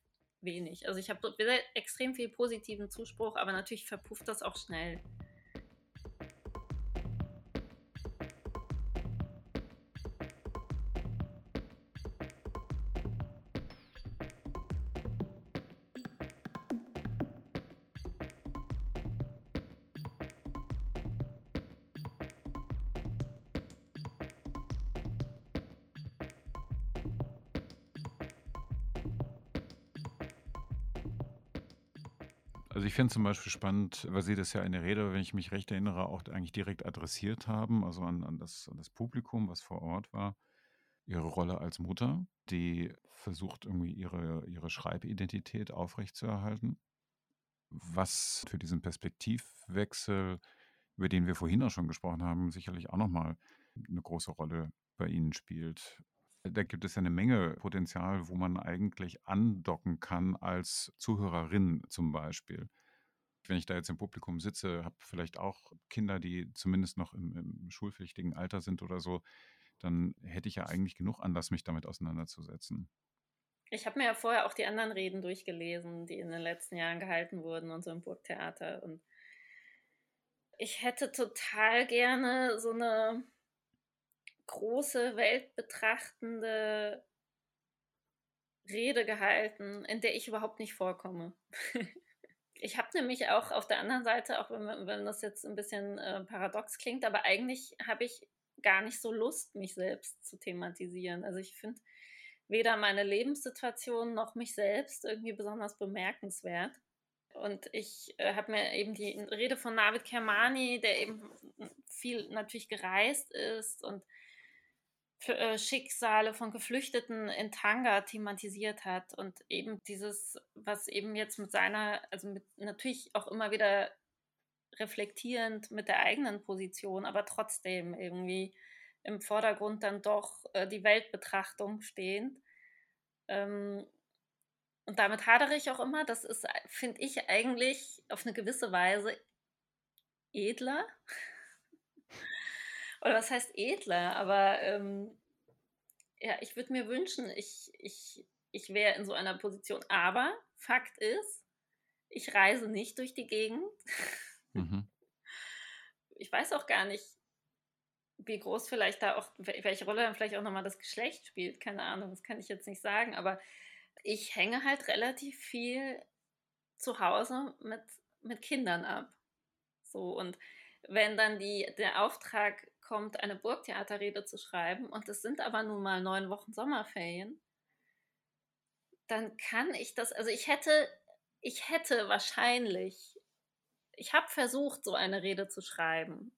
wenig. Also ich habe extrem viel positiven Zuspruch, aber natürlich verpufft das auch schnell. Finde zum Beispiel spannend, weil Sie das ja in der Rede, wenn ich mich recht erinnere, auch eigentlich direkt adressiert haben, also an, an, das, an das Publikum, was vor Ort war. Ihre Rolle als Mutter, die versucht irgendwie ihre, ihre Schreibidentität aufrechtzuerhalten. Was für diesen Perspektivwechsel, über den wir vorhin auch schon gesprochen haben, sicherlich auch nochmal eine große Rolle bei Ihnen spielt. Da gibt es ja eine Menge Potenzial, wo man eigentlich andocken kann als Zuhörerin zum Beispiel. Wenn ich da jetzt im Publikum sitze, habe vielleicht auch Kinder, die zumindest noch im, im schulpflichtigen Alter sind oder so, dann hätte ich ja eigentlich genug Anlass, mich damit auseinanderzusetzen. Ich habe mir ja vorher auch die anderen Reden durchgelesen, die in den letzten Jahren gehalten wurden und so im Burgtheater. Und ich hätte total gerne so eine große, weltbetrachtende Rede gehalten, in der ich überhaupt nicht vorkomme. ich habe nämlich auch auf der anderen Seite, auch wenn, wenn das jetzt ein bisschen äh, paradox klingt, aber eigentlich habe ich gar nicht so Lust, mich selbst zu thematisieren. Also ich finde weder meine Lebenssituation noch mich selbst irgendwie besonders bemerkenswert. Und ich äh, habe mir eben die Rede von Navid Kermani, der eben viel natürlich gereist ist und Schicksale von Geflüchteten in Tanga thematisiert hat und eben dieses, was eben jetzt mit seiner, also mit natürlich auch immer wieder reflektierend mit der eigenen Position, aber trotzdem irgendwie im Vordergrund dann doch äh, die Weltbetrachtung stehend. Ähm, und damit hadere ich auch immer. Das ist, finde ich, eigentlich auf eine gewisse Weise edler. Oder was heißt edler? Aber ähm, ja, ich würde mir wünschen, ich, ich, ich wäre in so einer Position. Aber Fakt ist, ich reise nicht durch die Gegend. Mhm. Ich weiß auch gar nicht, wie groß vielleicht da auch, welche Rolle dann vielleicht auch nochmal das Geschlecht spielt. Keine Ahnung, das kann ich jetzt nicht sagen. Aber ich hänge halt relativ viel zu Hause mit, mit Kindern ab. So, und wenn dann die, der Auftrag kommt, eine Burgtheaterrede zu schreiben, und es sind aber nun mal neun Wochen Sommerferien, dann kann ich das, also ich hätte, ich hätte wahrscheinlich, ich habe versucht, so eine Rede zu schreiben.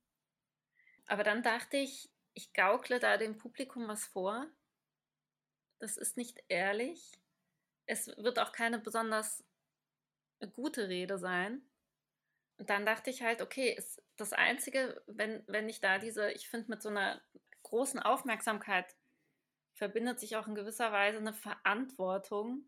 Aber dann dachte ich, ich gaukle da dem Publikum was vor. Das ist nicht ehrlich es wird auch keine besonders gute Rede sein. Und dann dachte ich halt, okay, ist das Einzige, wenn, wenn ich da diese, ich finde, mit so einer großen Aufmerksamkeit verbindet sich auch in gewisser Weise eine Verantwortung,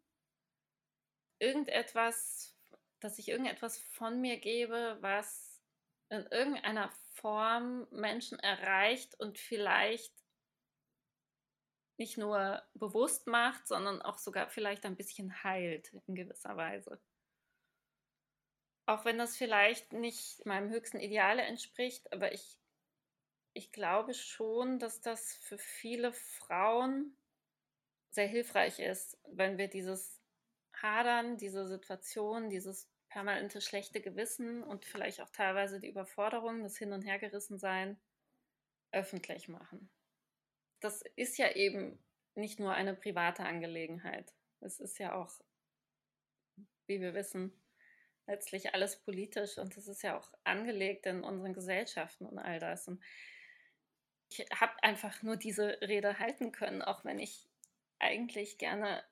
irgendetwas, dass ich irgendetwas von mir gebe, was in irgendeiner Form Menschen erreicht und vielleicht nicht nur bewusst macht, sondern auch sogar vielleicht ein bisschen heilt in gewisser Weise. Auch wenn das vielleicht nicht meinem höchsten Ideale entspricht, aber ich, ich glaube schon, dass das für viele Frauen sehr hilfreich ist, wenn wir dieses Hadern, diese Situation, dieses permanente schlechte Gewissen und vielleicht auch teilweise die Überforderung, das Hin- und Hergerissensein öffentlich machen das ist ja eben nicht nur eine private Angelegenheit. Es ist ja auch, wie wir wissen, letztlich alles politisch und es ist ja auch angelegt in unseren Gesellschaften und all das. Und ich habe einfach nur diese Rede halten können, auch wenn ich eigentlich gerne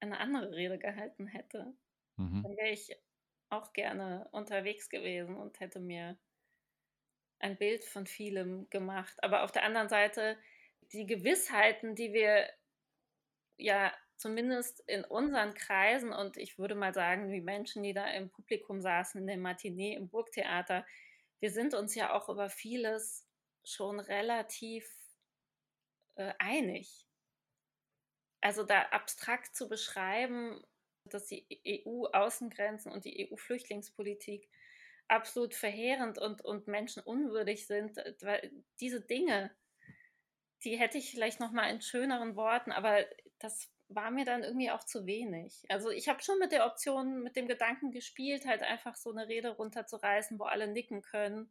eine andere Rede gehalten hätte. Mhm. Dann wäre ich auch gerne unterwegs gewesen und hätte mir ein Bild von vielem gemacht. Aber auf der anderen Seite die Gewissheiten, die wir ja zumindest in unseren Kreisen und ich würde mal sagen, die Menschen, die da im Publikum saßen, in der Matinee im Burgtheater, wir sind uns ja auch über vieles schon relativ äh, einig. Also da abstrakt zu beschreiben, dass die EU-Außengrenzen und die EU-Flüchtlingspolitik absolut verheerend und, und menschenunwürdig sind, diese Dinge die hätte ich vielleicht noch mal in schöneren Worten, aber das war mir dann irgendwie auch zu wenig. Also ich habe schon mit der Option, mit dem Gedanken gespielt, halt einfach so eine Rede runterzureißen, wo alle nicken können.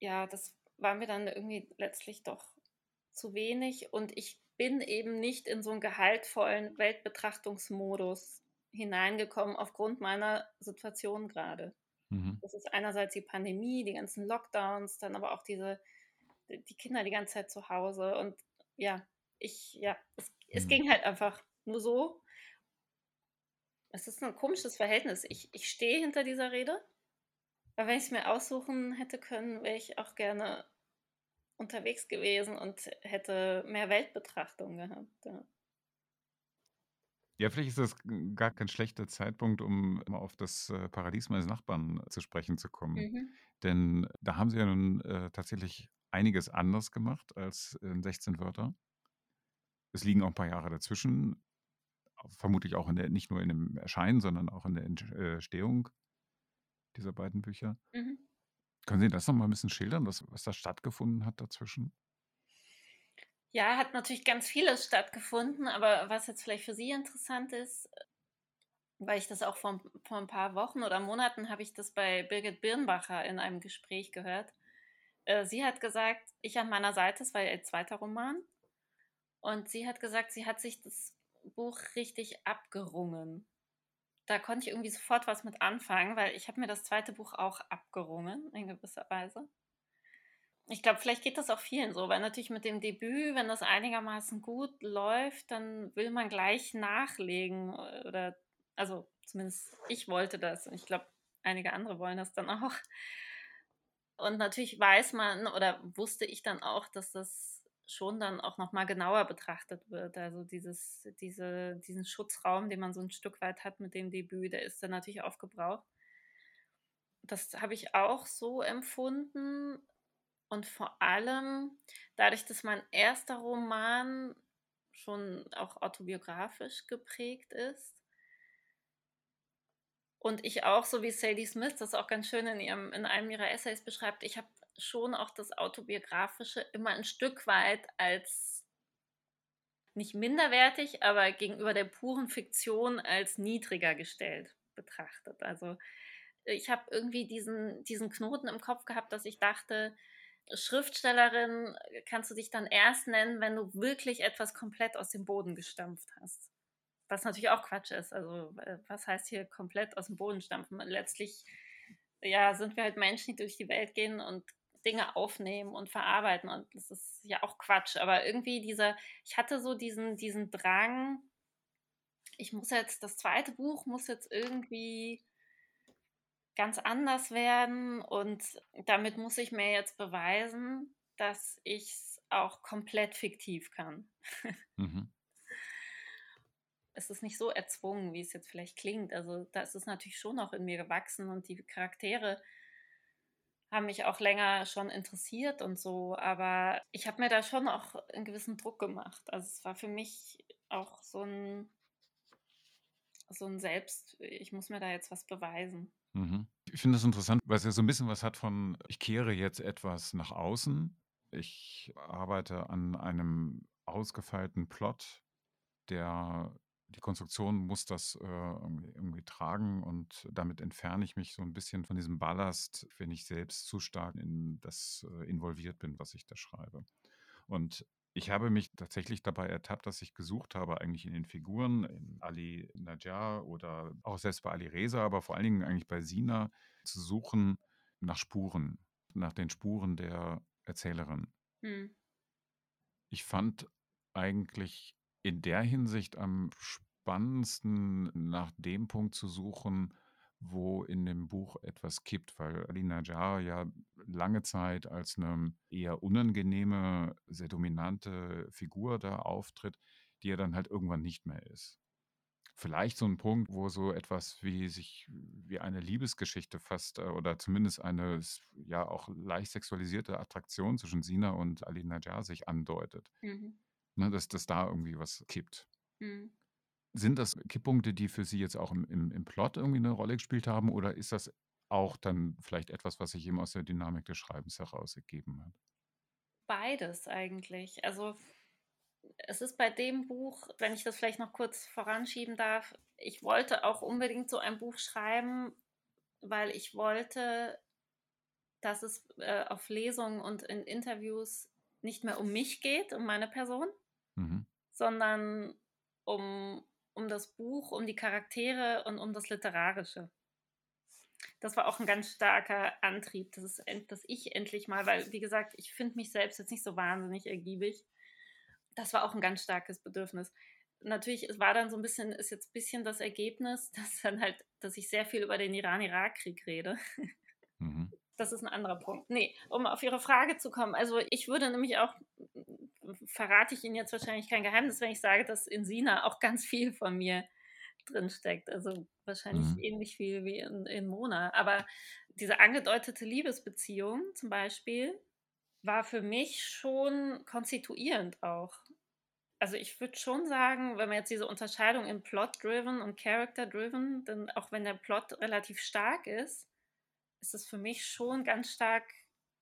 Ja, das war mir dann irgendwie letztlich doch zu wenig und ich bin eben nicht in so einen gehaltvollen Weltbetrachtungsmodus hineingekommen aufgrund meiner Situation gerade. Mhm. Das ist einerseits die Pandemie, die ganzen Lockdowns, dann aber auch diese die Kinder die ganze Zeit zu Hause und ja, ich, ja, es, es mhm. ging halt einfach nur so. Es ist ein komisches Verhältnis. Ich, ich stehe hinter dieser Rede, aber wenn ich es mir aussuchen hätte können, wäre ich auch gerne unterwegs gewesen und hätte mehr Weltbetrachtung gehabt. Ja. Ja, vielleicht ist das gar kein schlechter Zeitpunkt, um mal auf das äh, Paradies meines Nachbarn zu sprechen zu kommen. Mhm. Denn da haben sie ja nun äh, tatsächlich einiges anders gemacht als in 16 Wörter. Es liegen auch ein paar Jahre dazwischen, vermutlich auch in der, nicht nur in dem Erscheinen, sondern auch in der Entstehung dieser beiden Bücher. Mhm. Können Sie das noch mal ein bisschen schildern, was, was da stattgefunden hat dazwischen? Ja, hat natürlich ganz vieles stattgefunden, aber was jetzt vielleicht für Sie interessant ist, weil ich das auch vor, vor ein paar Wochen oder Monaten habe ich das bei Birgit Birnbacher in einem Gespräch gehört. Äh, sie hat gesagt, ich an meiner Seite, es war ihr zweiter Roman, und sie hat gesagt, sie hat sich das Buch richtig abgerungen. da konnte ich irgendwie sofort was mit anfangen, weil ich habe mir das zweite Buch auch abgerungen, in gewisser Weise. Ich glaube, vielleicht geht das auch vielen so, weil natürlich mit dem Debüt, wenn das einigermaßen gut läuft, dann will man gleich nachlegen oder, also zumindest ich wollte das und ich glaube, einige andere wollen das dann auch. Und natürlich weiß man oder wusste ich dann auch, dass das schon dann auch nochmal genauer betrachtet wird. Also dieses, diese, diesen Schutzraum, den man so ein Stück weit hat mit dem Debüt, der ist dann natürlich aufgebraucht. Das habe ich auch so empfunden. Und vor allem dadurch, dass mein erster Roman schon auch autobiografisch geprägt ist, und ich auch, so wie Sadie Smith das auch ganz schön in, ihrem, in einem ihrer Essays beschreibt, ich habe schon auch das Autobiografische immer ein Stück weit als nicht minderwertig, aber gegenüber der puren Fiktion als niedriger gestellt betrachtet. Also ich habe irgendwie diesen, diesen Knoten im Kopf gehabt, dass ich dachte, Schriftstellerin kannst du dich dann erst nennen, wenn du wirklich etwas komplett aus dem Boden gestampft hast. Was natürlich auch Quatsch ist. Also, äh, was heißt hier komplett aus dem Boden stampfen? Letztlich, ja, sind wir halt Menschen, die durch die Welt gehen und Dinge aufnehmen und verarbeiten. Und das ist ja auch Quatsch. Aber irgendwie dieser, ich hatte so diesen, diesen Drang, ich muss jetzt, das zweite Buch muss jetzt irgendwie ganz anders werden und damit muss ich mir jetzt beweisen, dass ich es auch komplett fiktiv kann. Mhm es ist nicht so erzwungen, wie es jetzt vielleicht klingt. Also da ist es natürlich schon noch in mir gewachsen und die Charaktere haben mich auch länger schon interessiert und so, aber ich habe mir da schon auch einen gewissen Druck gemacht. Also es war für mich auch so ein, so ein Selbst, ich muss mir da jetzt was beweisen. Mhm. Ich finde das interessant, weil es ja so ein bisschen was hat von, ich kehre jetzt etwas nach außen. Ich arbeite an einem ausgefeilten Plot, der die Konstruktion muss das äh, irgendwie, irgendwie, tragen und damit entferne ich mich so ein bisschen von diesem Ballast, wenn ich selbst zu stark in das äh, involviert bin, was ich da schreibe. Und ich habe mich tatsächlich dabei ertappt, dass ich gesucht habe, eigentlich in den Figuren, in Ali Najjar oder auch selbst bei Ali Reza, aber vor allen Dingen eigentlich bei Sina, zu suchen nach Spuren, nach den Spuren der Erzählerin. Hm. Ich fand eigentlich in der Hinsicht am spannendsten nach dem Punkt zu suchen, wo in dem Buch etwas kippt, weil Ali Najjar ja lange Zeit als eine eher unangenehme, sehr dominante Figur da auftritt, die er dann halt irgendwann nicht mehr ist. Vielleicht so ein Punkt, wo so etwas wie sich wie eine Liebesgeschichte fast äh, oder zumindest eine ja auch leicht sexualisierte Attraktion zwischen Sina und Ali Najjar sich andeutet. Mhm ne, dass, dass da irgendwie was kippt. Mhm. Sind das Kipppunkte, die für Sie jetzt auch im, im, im Plot irgendwie eine Rolle gespielt haben oder ist das auch dann vielleicht etwas, was sich eben aus der Dynamik des Schreibens heraus ergeben hat? Beides eigentlich. Also es ist bei dem Buch, wenn ich das vielleicht noch kurz voranschieben darf, ich wollte auch unbedingt so ein Buch schreiben, weil ich wollte, dass es äh, auf Lesungen und in Interviews nicht mehr um mich geht, um meine Person, mhm. sondern um, um das Buch, um die Charaktere und um das Literarische. Das war auch ein ganz starker Antrieb, dass, es, dass ich endlich mal, weil, wie gesagt, ich finde mich selbst jetzt nicht so wahnsinnig ergiebig. Das war auch ein ganz starkes Bedürfnis. Natürlich, es war dann so ein bisschen, ist jetzt ein bisschen das Ergebnis, dass dann halt, dass ich sehr viel über den Iran-Irak-Krieg rede. Mhm. Das ist ein anderer Punkt. Nee, um auf Ihre Frage zu kommen. Also ich würde nämlich auch, verrate ich Ihnen jetzt wahrscheinlich kein Geheimnis, wenn ich sage, dass in Sina auch ganz viel von mir drinsteckt. Also wahrscheinlich mhm. ähnlich viel wie in, in Mona. Aber diese angedeutete Liebesbeziehung zum Beispiel war für mich schon konstituierend auch. Also ich würde schon sagen, wenn man jetzt diese Unterscheidung in Plot-driven und Character-driven, dann auch wenn der Plot relativ stark ist, ist es für mich schon ganz stark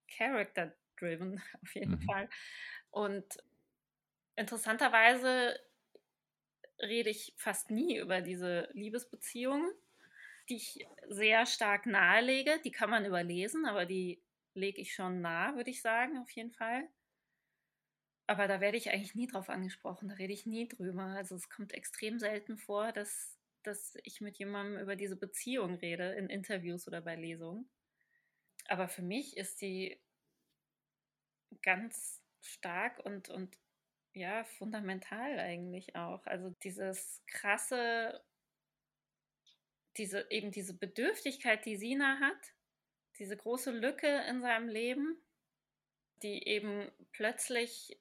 character-driven, auf jeden mhm. Fall. Und interessanterweise rede ich fast nie über diese Liebesbeziehungen, die ich sehr stark nahelege. Die kann man überlesen, aber die lege ich schon nah, würde ich sagen, auf jeden Fall. Aber da werde ich eigentlich nie drauf angesprochen, da rede ich nie drüber. Also es kommt extrem selten vor, dass dass ich mit jemandem über diese Beziehung rede, in Interviews oder bei Lesungen. Aber für mich ist die ganz stark und, und ja, fundamental eigentlich auch. Also dieses krasse, diese, eben diese Bedürftigkeit, die Sina hat, diese große Lücke in seinem Leben, die eben plötzlich,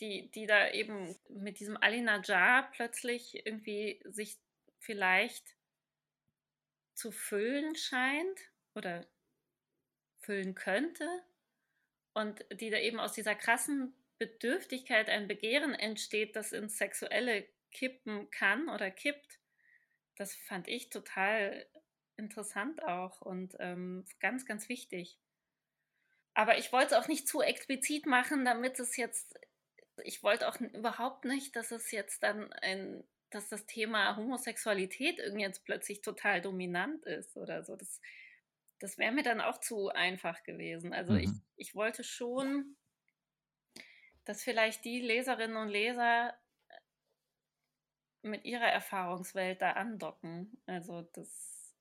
die, die da eben mit diesem Ali Najjar plötzlich irgendwie sich vielleicht zu füllen scheint oder füllen könnte und die da eben aus dieser krassen Bedürftigkeit ein Begehren entsteht, das ins Sexuelle kippen kann oder kippt, das fand ich total interessant auch und ähm, ganz, ganz wichtig. Aber ich wollte es auch nicht zu explizit machen, damit es jetzt, ich wollte auch überhaupt nicht, dass es jetzt dann ein, dass das Thema Homosexualität irgendwie jetzt plötzlich total dominant ist oder so. Das, das wäre mir dann auch zu einfach gewesen. Also mhm. ich, ich wollte schon, dass vielleicht die Leserinnen und Leser mit ihrer Erfahrungswelt da andocken. Also das,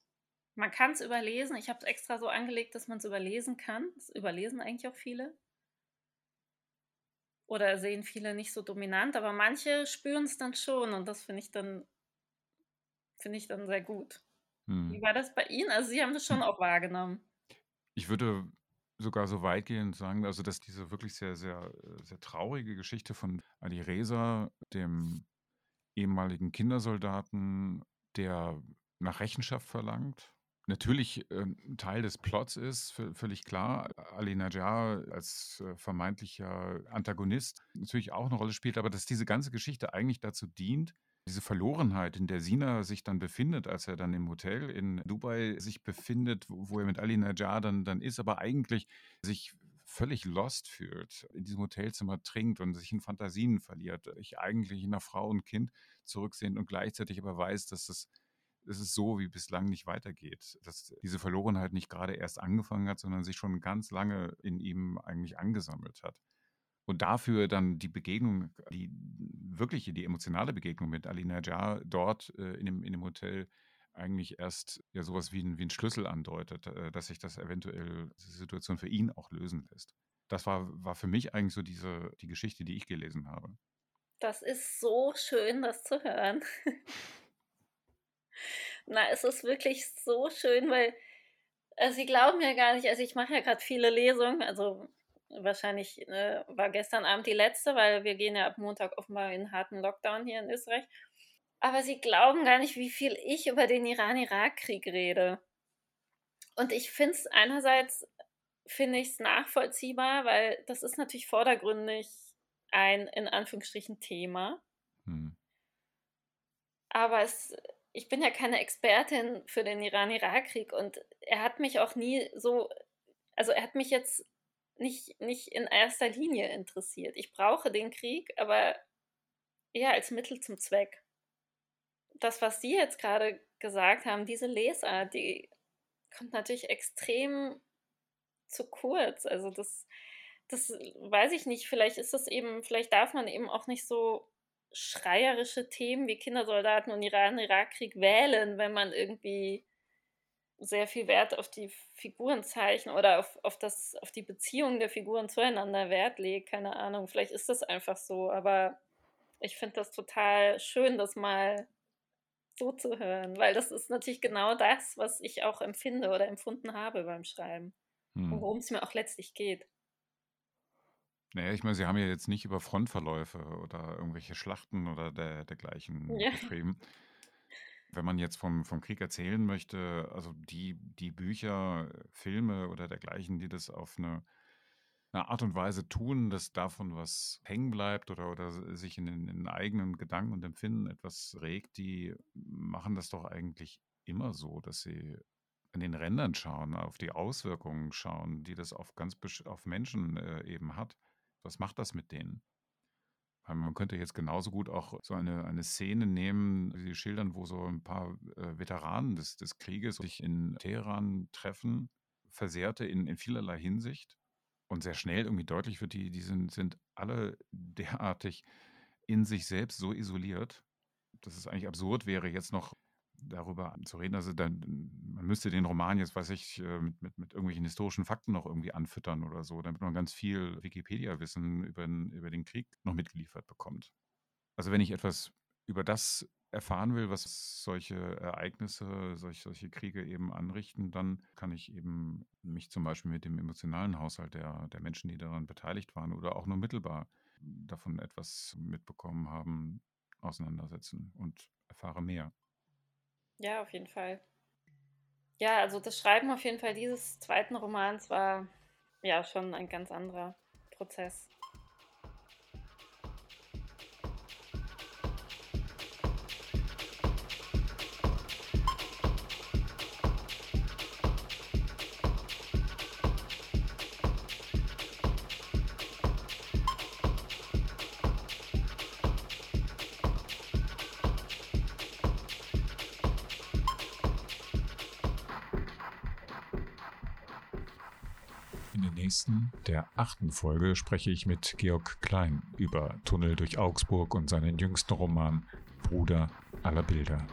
man kann es überlesen. Ich habe es extra so angelegt, dass man es überlesen kann. Das überlesen eigentlich auch viele. Oder sehen viele nicht so dominant, aber manche spüren es dann schon und das finde ich dann finde ich dann sehr gut. Hm. Wie war das bei Ihnen? Also Sie haben das schon hm. auch wahrgenommen. Ich würde sogar so weitgehend sagen, also dass diese wirklich sehr, sehr, sehr traurige Geschichte von Ali Reza, dem ehemaligen Kindersoldaten, der nach Rechenschaft verlangt, natürlich äh, Teil des Plots ist, völlig klar. Ali Najjar als äh, vermeintlicher Antagonist natürlich auch eine Rolle spielt, aber dass diese ganze Geschichte eigentlich dazu dient, diese Verlorenheit, in der Sina sich dann befindet, als er dann im Hotel in Dubai sich befindet, wo, wo er mit Ali Najjar dann, dann ist, aber eigentlich sich völlig lost fühlt, in diesem Hotelzimmer trinkt und sich in Fantasien verliert, ich eigentlich nach Frau und Kind zurücksehen und gleichzeitig aber weiß, dass es, dass es so wie bislang nicht weitergeht, dass diese Verlorenheit nicht gerade erst angefangen hat, sondern sich schon ganz lange in ihm eigentlich angesammelt hat. Und dafür dann die Begegnung, die wirkliche, die emotionale Begegnung mit Ali Najjar dort äh, in, dem, in dem Hotel eigentlich erst ja sowas wie ein, wie ein Schlüssel andeutet, äh, dass sich das eventuell, die Situation für ihn auch lösen lässt. Das war, war für mich eigentlich so diese, die Geschichte, die ich gelesen habe. Das ist so schön, das zu hören. Na, es ist wirklich so schön, weil also Sie glauben ja gar nicht, also ich mache ja gerade viele Lesungen, also wahrscheinlich äh, war gestern Abend die letzte, weil wir gehen ja ab Montag offenbar in harten Lockdown hier in Österreich. Aber sie glauben gar nicht, wie viel ich über den Iran-Irak-Krieg rede. Und ich finde es einerseits, finde ich es nachvollziehbar, weil das ist natürlich vordergründig ein, in Anführungsstrichen, Thema. Hm. Aber es, ich bin ja keine Expertin für den Iran-Irak-Krieg und er hat mich auch nie so, also er hat mich jetzt nicht, nicht in erster Linie interessiert. Ich brauche den Krieg, aber eher als Mittel zum Zweck. Das, was Sie jetzt gerade gesagt haben, diese Lesart, die kommt natürlich extrem zu kurz. Also das, das weiß ich nicht. Vielleicht ist das eben, vielleicht darf man eben auch nicht so schreierische Themen wie Kindersoldaten und Iran-Irak-Krieg wählen, wenn man irgendwie sehr viel Wert auf die Figurenzeichen oder auf, auf, das, auf die Beziehung der Figuren zueinander Wert legt. Keine Ahnung, vielleicht ist das einfach so, aber ich finde das total schön, das mal so zu hören, weil das ist natürlich genau das, was ich auch empfinde oder empfunden habe beim Schreiben. Hm. worum es mir auch letztlich geht. Naja, ich meine, Sie haben ja jetzt nicht über Frontverläufe oder irgendwelche Schlachten oder der, dergleichen ja. geschrieben wenn man jetzt vom, vom Krieg erzählen möchte, also die, die Bücher, Filme oder dergleichen, die das auf eine, eine Art und Weise tun, dass davon was hängen bleibt oder, oder sich in den, in eigenen Gedanken und Empfinden etwas regt, die machen das doch eigentlich immer so, dass sie an den Rändern schauen, auf die Auswirkungen schauen, die das auf ganz auf Menschen äh, eben hat. Was macht das mit denen? Man könnte jetzt genauso gut auch so eine, eine Szene nehmen, wie Sie schildern, wo so ein paar äh, Veteranen des, des Krieges sich in Teheran treffen, Versehrte in, in vielerlei Hinsicht. Und sehr schnell irgendwie deutlich wird, die, die sind, sind alle derartig in sich selbst so isoliert, dass es eigentlich absurd wäre, jetzt noch darüber zu reden. Also dann, man müsste den Roman jetzt, weiß ich, äh, mit, mit, mit irgendwelchen historischen Fakten noch irgendwie anfüttern oder so, damit man ganz viel Wikipedia-Wissen über, über den Krieg noch mitgeliefert bekommt. Also wenn ich etwas über das erfahren will, was solche Ereignisse, solche, solche Kriege eben anrichten, dann kann ich eben mich zum Beispiel mit dem emotionalen Haushalt der, der Menschen, die daran beteiligt waren oder auch nur mittelbar davon etwas mitbekommen haben, auseinandersetzen und erfahre mehr. Ja, auf jeden Fall. Ja, also das Schreiben auf jeden Fall dieses zweiten Romans war ja schon ein ganz anderer Prozess. Der achten Folge, spreche ich mit Georg Klein über Tunnel durch Augsburg und seinen jüngsten Roman Bruder aller Bilder.